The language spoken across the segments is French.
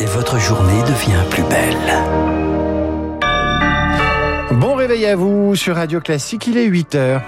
et votre journée devient plus belle. Bon réveil à vous sur Radio Classique, il est 8 heures.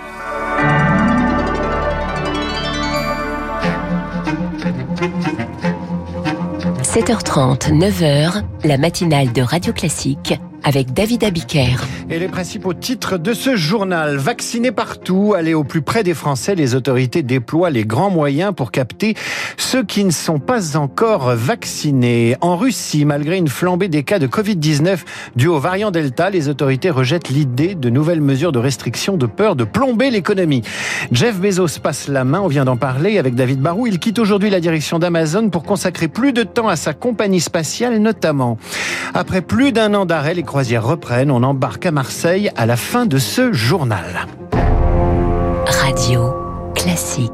7h30, 9h, la matinale de Radio Classique avec David Abiker. Et les principaux titres de ce journal. Vaccinés partout, aller au plus près des Français, les autorités déploient les grands moyens pour capter ceux qui ne sont pas encore vaccinés. En Russie, malgré une flambée des cas de Covid-19 dû au variant Delta, les autorités rejettent l'idée de nouvelles mesures de restriction de peur de plomber l'économie. Jeff Bezos passe la main, on vient d'en parler avec David Barou. Il quitte aujourd'hui la direction d'Amazon pour consacrer plus de temps à sa compagnie spatiale notamment. Après plus d'un an d'arrêt, croisières reprennent. On embarque à Marseille à la fin de ce journal. Radio classique.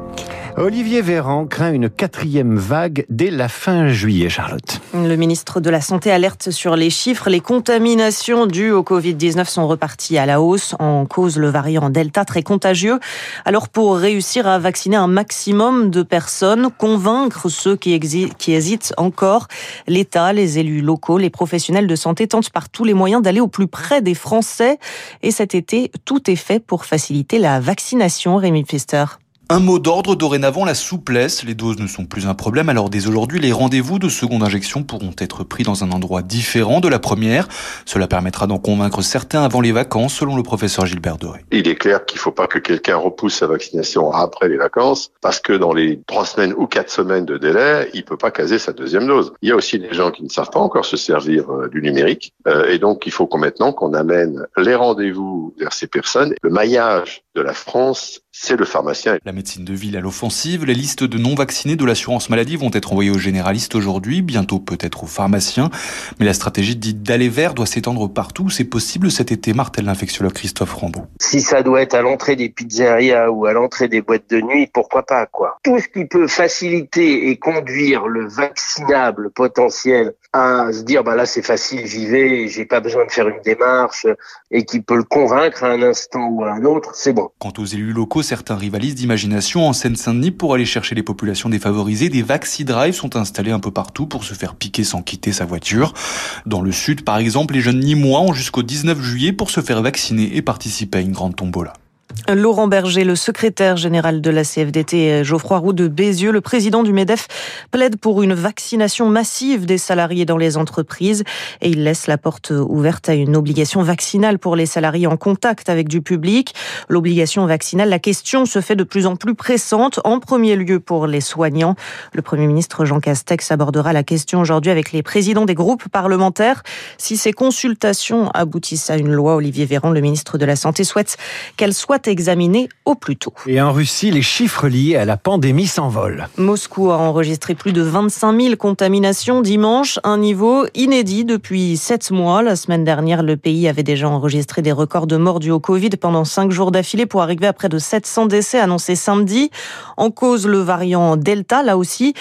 Olivier Véran craint une quatrième vague dès la fin juillet, Charlotte. Le ministre de la Santé alerte sur les chiffres. Les contaminations dues au Covid-19 sont reparties à la hausse, en cause le variant Delta très contagieux. Alors pour réussir à vacciner un maximum de personnes, convaincre ceux qui, hésitent encore, l'État, les élus locaux, les professionnels de santé tentent par tous les moyens d'aller au plus près des Français. Et cet été, tout est fait pour faciliter la vaccination, Rémi Pfister. Un mot d'ordre dorénavant, la souplesse. Les doses ne sont plus un problème, alors dès aujourd'hui, les rendez-vous de seconde injection pourront être pris dans un endroit différent de la première. Cela permettra d'en convaincre certains avant les vacances, selon le professeur Gilbert Doré. Il est clair qu'il ne faut pas que quelqu'un repousse sa vaccination après les vacances, parce que dans les trois semaines ou quatre semaines de délai, il peut pas caser sa deuxième dose. Il y a aussi des gens qui ne savent pas encore se servir euh, du numérique, euh, et donc il faut qu'on maintenant qu'on amène les rendez-vous vers ces personnes. Le maillage de la France, c'est le pharmacien. La médecine de ville à l'offensive, les listes de non-vaccinés de l'assurance maladie vont être envoyées aux généralistes aujourd'hui, bientôt peut-être aux pharmaciens. Mais la stratégie dite d'aller vers doit s'étendre partout. C'est possible cet été, martèle l'infectiologue Christophe Rambaud. Si ça doit être à l'entrée des pizzerias ou à l'entrée des boîtes de nuit, pourquoi pas, quoi. Tout ce qui peut faciliter et conduire le vaccinable potentiel à se dire, bah là, c'est facile, j'y vais, j'ai pas besoin de faire une démarche et qui peut le convaincre à un instant ou à un autre, c'est bon. Quant aux élus locaux, certains rivalisent d'imagination. En Seine-Saint-Denis, pour aller chercher les populations défavorisées, des Vaxi-Drive sont installés un peu partout pour se faire piquer sans quitter sa voiture. Dans le sud, par exemple, les jeunes nîmois ont jusqu'au 19 juillet pour se faire vacciner et participer à une grande tombola. Laurent Berger, le secrétaire général de la CFDT, Geoffroy Roux de Bézieux, le président du MEDEF, plaide pour une vaccination massive des salariés dans les entreprises et il laisse la porte ouverte à une obligation vaccinale pour les salariés en contact avec du public. L'obligation vaccinale, la question se fait de plus en plus pressante, en premier lieu pour les soignants. Le Premier ministre Jean Castex abordera la question aujourd'hui avec les présidents des groupes parlementaires. Si ces consultations aboutissent à une loi, Olivier Véran, le ministre de la Santé, souhaite qu'elle soit examiné au plus tôt. Et en Russie, les chiffres liés à la pandémie s'envolent. Moscou a enregistré plus de 25 000 contaminations dimanche, un niveau inédit depuis sept mois. La semaine dernière, le pays avait déjà enregistré des records de morts dus au Covid pendant cinq jours d'affilée pour arriver à près de 700 décès annoncés samedi. En cause, le variant Delta, là aussi.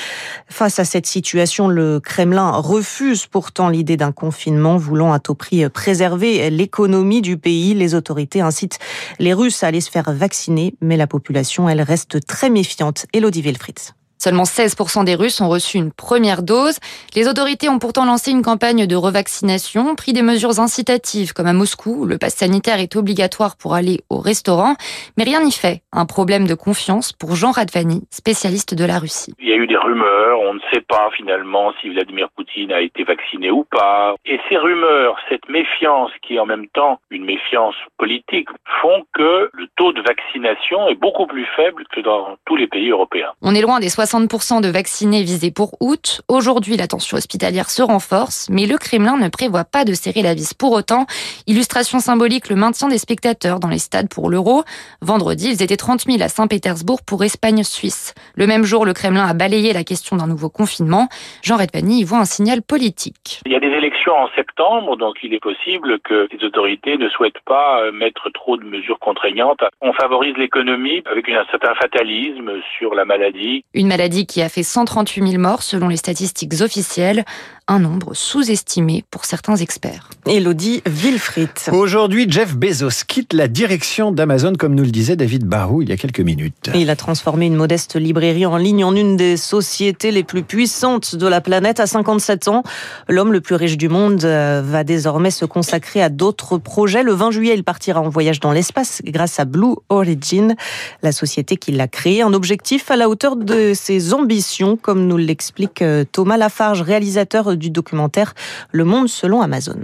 Face à cette situation, le Kremlin refuse pourtant l'idée d'un confinement, voulant à tout prix préserver l'économie du pays. Les autorités incitent les Russes à aller se faire vacciner, mais la population, elle reste très méfiante. Elodie Wilfried. Seulement 16% des Russes ont reçu une première dose. Les autorités ont pourtant lancé une campagne de revaccination, pris des mesures incitatives comme à Moscou, où le pass sanitaire est obligatoire pour aller au restaurant, mais rien n'y fait. Un problème de confiance pour Jean Radvani, spécialiste de la Russie. Il y a eu des rumeurs, on ne sait pas finalement si Vladimir Poutine a été vacciné ou pas. Et ces rumeurs, cette méfiance qui est en même temps une méfiance politique, font que le taux de vaccination est beaucoup plus faible que dans tous les pays européens. On est loin des 60% de vaccinés visés pour août. Aujourd'hui, la tension hospitalière se renforce, mais le Kremlin ne prévoit pas de serrer la vis pour autant. Illustration symbolique, le maintien des spectateurs dans les stades pour l'Euro. Vendredi, ils étaient 30 000 à Saint-Pétersbourg pour Espagne-Suisse. Le même jour, le Kremlin a balayé la question d'un nouveau confinement. Jean Redvani y voit un signal politique. Il y a des élections en septembre, donc il est possible que les autorités ne souhaitent pas euh, mettre trop de mesures contraignantes. On favorise l'économie avec un certain fatalisme sur la maladie. Une maladie qui a fait 138 000 morts selon les statistiques officielles, un nombre sous-estimé pour certains experts. Elodie Wilfried. Aujourd'hui, Jeff Bezos quitte la direction d'Amazon, comme nous le disait David Barou il y a quelques minutes. Il a transformé une modeste librairie en ligne en une des sociétés les plus puissantes de la planète à 57 ans. L'homme le plus riche du monde euh, va désormais se consacrer à d'autres projets. Le 20 juillet, il partira en voyage dans l'espace grâce à Blue Origin, la société qui l'a créé. Un objectif à la hauteur de ses ambitions, comme nous l'explique euh, Thomas Lafarge, réalisateur du documentaire Le Monde selon Amazon.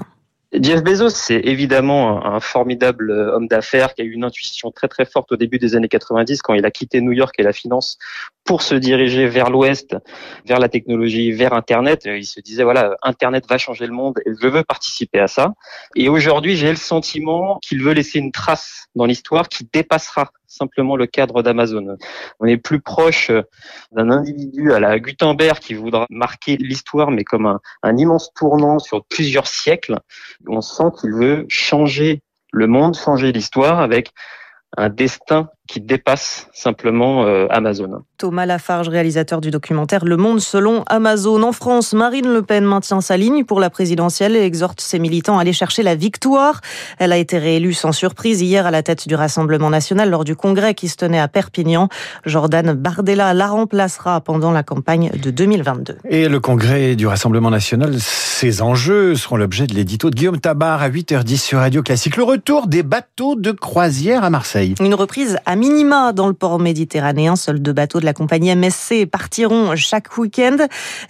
Jeff Bezos, c'est évidemment un formidable euh, homme d'affaires qui a eu une intuition très très forte au début des années 90 quand il a quitté New York et la finance pour se diriger vers l'Ouest, vers la technologie, vers Internet. Il se disait voilà, Internet va changer le monde et je veux participer à ça. Et aujourd'hui, j'ai le sentiment qu'il veut laisser une trace dans l'histoire qui dépassera simplement le cadre d'Amazon. On est plus proche d'un individu à la Gutenberg qui voudra marquer l'histoire, mais comme un, un immense tournant sur plusieurs siècles. On sent qu'il veut changer le monde, changer l'histoire avec un destin qui dépasse simplement euh, Amazon. Thomas Lafarge, réalisateur du documentaire Le Monde selon Amazon. En France, Marine Le Pen maintient sa ligne pour la présidentielle et exhorte ses militants à aller chercher la victoire. Elle a été réélue sans surprise hier à la tête du Rassemblement national lors du congrès qui se tenait à Perpignan. Jordan Bardella la remplacera pendant la campagne de 2022. Et le congrès du Rassemblement national, ses enjeux seront l'objet de l'édito de Guillaume Tabar à 8h10 sur Radio Classique. Le retour des bateaux de croisière à Marseille. Une reprise à minima dans le port méditerranéen. Seuls deux bateaux de la compagnie MSC partiront chaque week-end.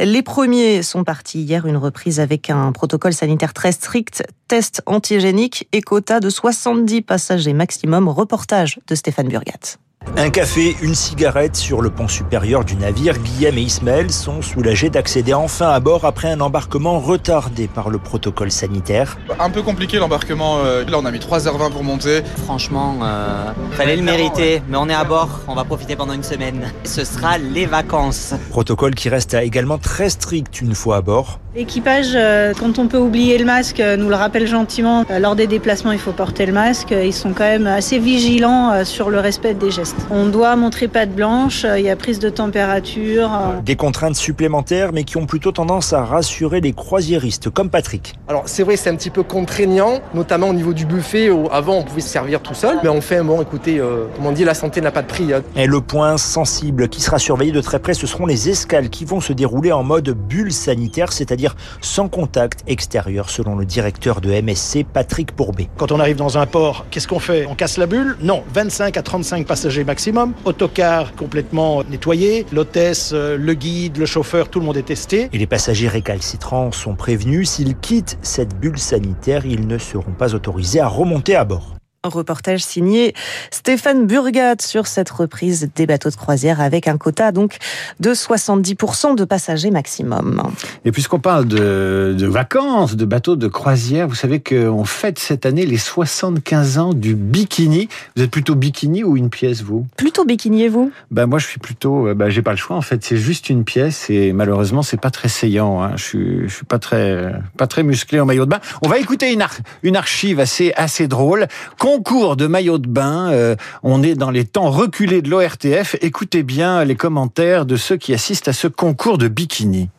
Les premiers sont partis hier, une reprise avec un protocole sanitaire très strict, test antigénique et quota de 70 passagers maximum. Reportage de Stéphane Burgat. Un café, une cigarette sur le pont supérieur du navire. Guillaume et Ismaël sont soulagés d'accéder enfin à bord après un embarquement retardé par le protocole sanitaire. Un peu compliqué l'embarquement. euh, Là, on a mis 3h20 pour monter. Franchement, euh, fallait le mériter, mais on est à bord, on va profiter pendant une semaine. Ce sera les vacances. Protocole qui reste également très strict une fois à bord. L'équipage, euh, quand on peut oublier le masque, euh, nous le rappelle gentiment. Lors des déplacements, il faut porter le masque. Ils sont quand même assez vigilants sur le respect des gestes. On doit montrer patte blanche, euh, il y a prise de température. euh, Des contraintes supplémentaires mais qui ont plutôt tendance à rassurer les croisiéristes comme Patrick. Alors c'est vrai, c'est un petit peu contraignant, notamment au niveau du buffet. Où avant, on pouvait se servir tout seul, mais on fait bon. Écoutez, euh, comme on dit, la santé n'a pas de prix. hein. Et le point sensible qui sera surveillé de très près, ce seront les escales qui vont se dérouler en mode bulle sanitaire, c'est-à-dire sans contact extérieur, selon le directeur de MSC, Patrick Pourbet. Quand on arrive dans un port, qu'est-ce qu'on fait? On casse la bulle? Non, 25 à 35 passagers maximum, autocar complètement nettoyé, l'hôtesse, euh, le guide, le chauffeur, tout le monde est testé. Et les passagers récalcitrants sont prévenus, s'ils quittent cette bulle sanitaire, ils ne seront pas autorisés à remonter à bord. Un reportage signé Stéphane Burgat sur cette reprise des bateaux de croisière avec un quota donc de 70% de passagers maximum. Et puisqu'on parle de, de vacances, de bateaux de croisière, vous savez qu'on fête cette année les 75 ans du bikini. Vous êtes plutôt bikini ou une pièce, vous? Plutôt bikini et vous? Ben moi, je suis plutôt. euh, Ben, j'ai pas le choix. En fait, c'est juste une pièce et malheureusement, c'est pas très saillant. hein. Je suis, je suis pas très, pas très musclé en maillot de bain. On va écouter une, ar- une archive assez, assez drôle. Concours de maillot de bain. euh, on est dans les temps reculés de l'ORTF. Écoutez bien les commentaires de ceux qui assistent à ce concours de bikini.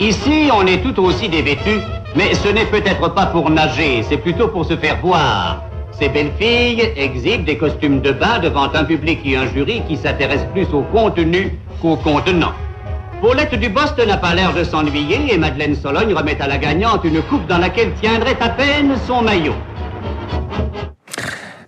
Ici, on est tout aussi dévêtus, mais ce n'est peut-être pas pour nager, c'est plutôt pour se faire voir. Ces belles filles exhibent des costumes de bain devant un public et un jury qui s'intéresse plus au contenu qu'au contenant. Paulette Dubost n'a pas l'air de s'ennuyer et Madeleine Sologne remet à la gagnante une coupe dans laquelle tiendrait à peine son maillot.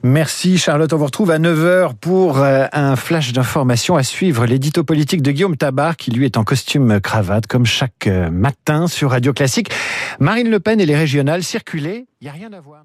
Merci Charlotte, on vous retrouve à 9h pour euh, un flash d'information à suivre l'édito politique de Guillaume Tabar qui lui est en costume cravate comme chaque euh, matin sur Radio Classique. Marine Le Pen et les régionales circulaient, il n'y a rien à voir.